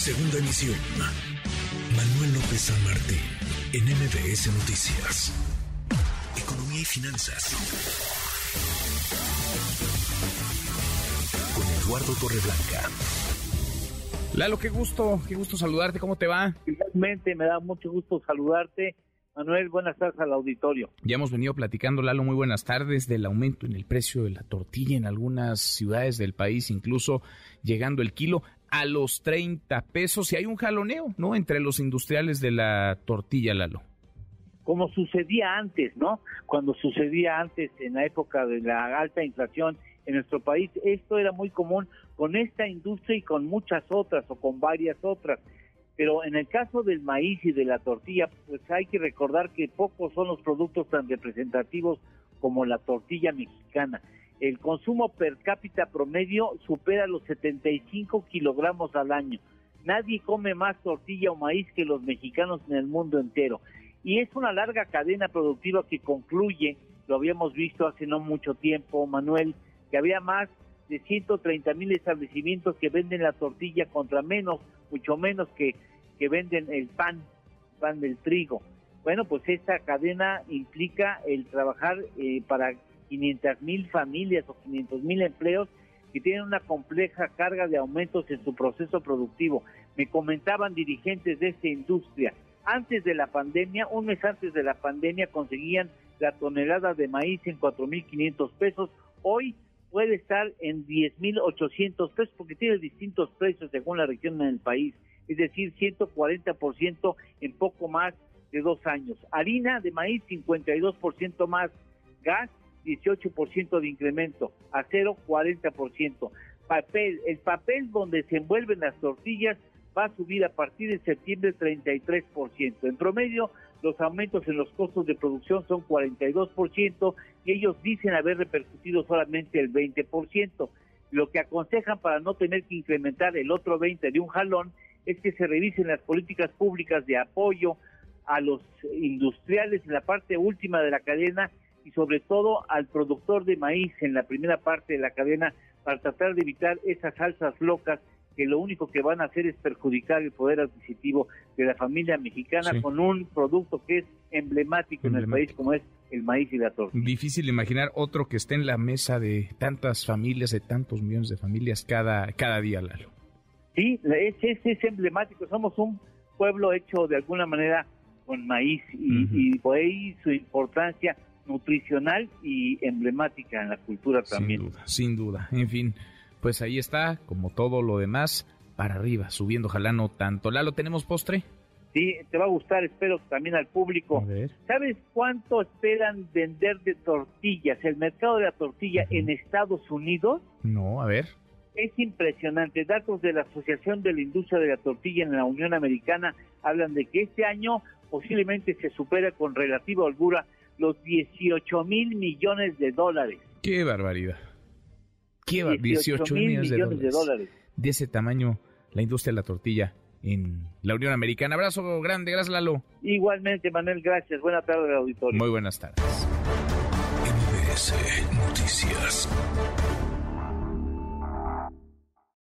Segunda emisión. Manuel López San Martín, en MBS Noticias. Economía y finanzas. Con Eduardo Torreblanca. Lalo, qué gusto, qué gusto saludarte, ¿cómo te va? Finalmente me da mucho gusto saludarte. Manuel, buenas tardes al auditorio. Ya hemos venido platicando, Lalo, muy buenas tardes, del aumento en el precio de la tortilla en algunas ciudades del país, incluso llegando el kilo a los 30 pesos y hay un jaloneo, ¿no? Entre los industriales de la tortilla, Lalo. Como sucedía antes, ¿no? Cuando sucedía antes en la época de la alta inflación en nuestro país, esto era muy común con esta industria y con muchas otras o con varias otras. Pero en el caso del maíz y de la tortilla, pues hay que recordar que pocos son los productos tan representativos como la tortilla mexicana el consumo per cápita promedio supera los 75 kilogramos al año. Nadie come más tortilla o maíz que los mexicanos en el mundo entero. Y es una larga cadena productiva que concluye, lo habíamos visto hace no mucho tiempo, Manuel, que había más de 130 mil establecimientos que venden la tortilla contra menos, mucho menos que, que venden el pan, pan del trigo. Bueno, pues esta cadena implica el trabajar eh, para 500 mil familias o 500 mil empleos que tienen una compleja carga de aumentos en su proceso productivo. Me comentaban dirigentes de esta industria, antes de la pandemia, un mes antes de la pandemia, conseguían la tonelada de maíz en 4.500 pesos. Hoy puede estar en 10.800 pesos porque tiene distintos precios según la región en el país, es decir, 140% en poco más de dos años. Harina de maíz, 52% más. Gas, 18% de incremento, acero 40%. Papel, el papel donde se envuelven las tortillas va a subir a partir de septiembre 33%. En promedio, los aumentos en los costos de producción son 42% y ellos dicen haber repercutido solamente el 20%. Lo que aconsejan para no tener que incrementar el otro 20% de un jalón es que se revisen las políticas públicas de apoyo a los industriales en la parte última de la cadena y sobre todo al productor de maíz en la primera parte de la cadena para tratar de evitar esas alzas locas que lo único que van a hacer es perjudicar el poder adquisitivo de la familia mexicana con un producto que es emblemático, en el país como es el maíz y la tortilla. Difícil imaginar otro que esté en la mesa de tantas familias, de tantos millones de familias cada, cada día, Lalo. Sí, es, es, emblemático. Somos un pueblo hecho de alguna manera con maíz y, y por ahí su importancia nutricional y emblemática en la cultura también. Sin duda, sin duda. En fin, pues ahí está, como todo lo demás, para arriba, subiendo, ojalá no tanto. Lalo, ¿tenemos postre? Sí, te va a gustar, espero también al público. ¿Sabes cuánto esperan vender de tortillas, el mercado de la tortilla en Estados Unidos? No, a ver. Es impresionante. Datos de la Asociación de la Industria de la Tortilla en la Unión Americana hablan de que este año posiblemente se supera con relativa holgura los 18 mil millones de dólares. ¡Qué barbaridad! ¡Qué 18 mil millones, de, dólares. de ese tamaño la industria de la tortilla en la Unión Americana. Abrazo grande, gracias Lalo. Igualmente, Manuel, gracias. Buenas tardes, auditorio. Muy buenas tardes. MBS Noticias.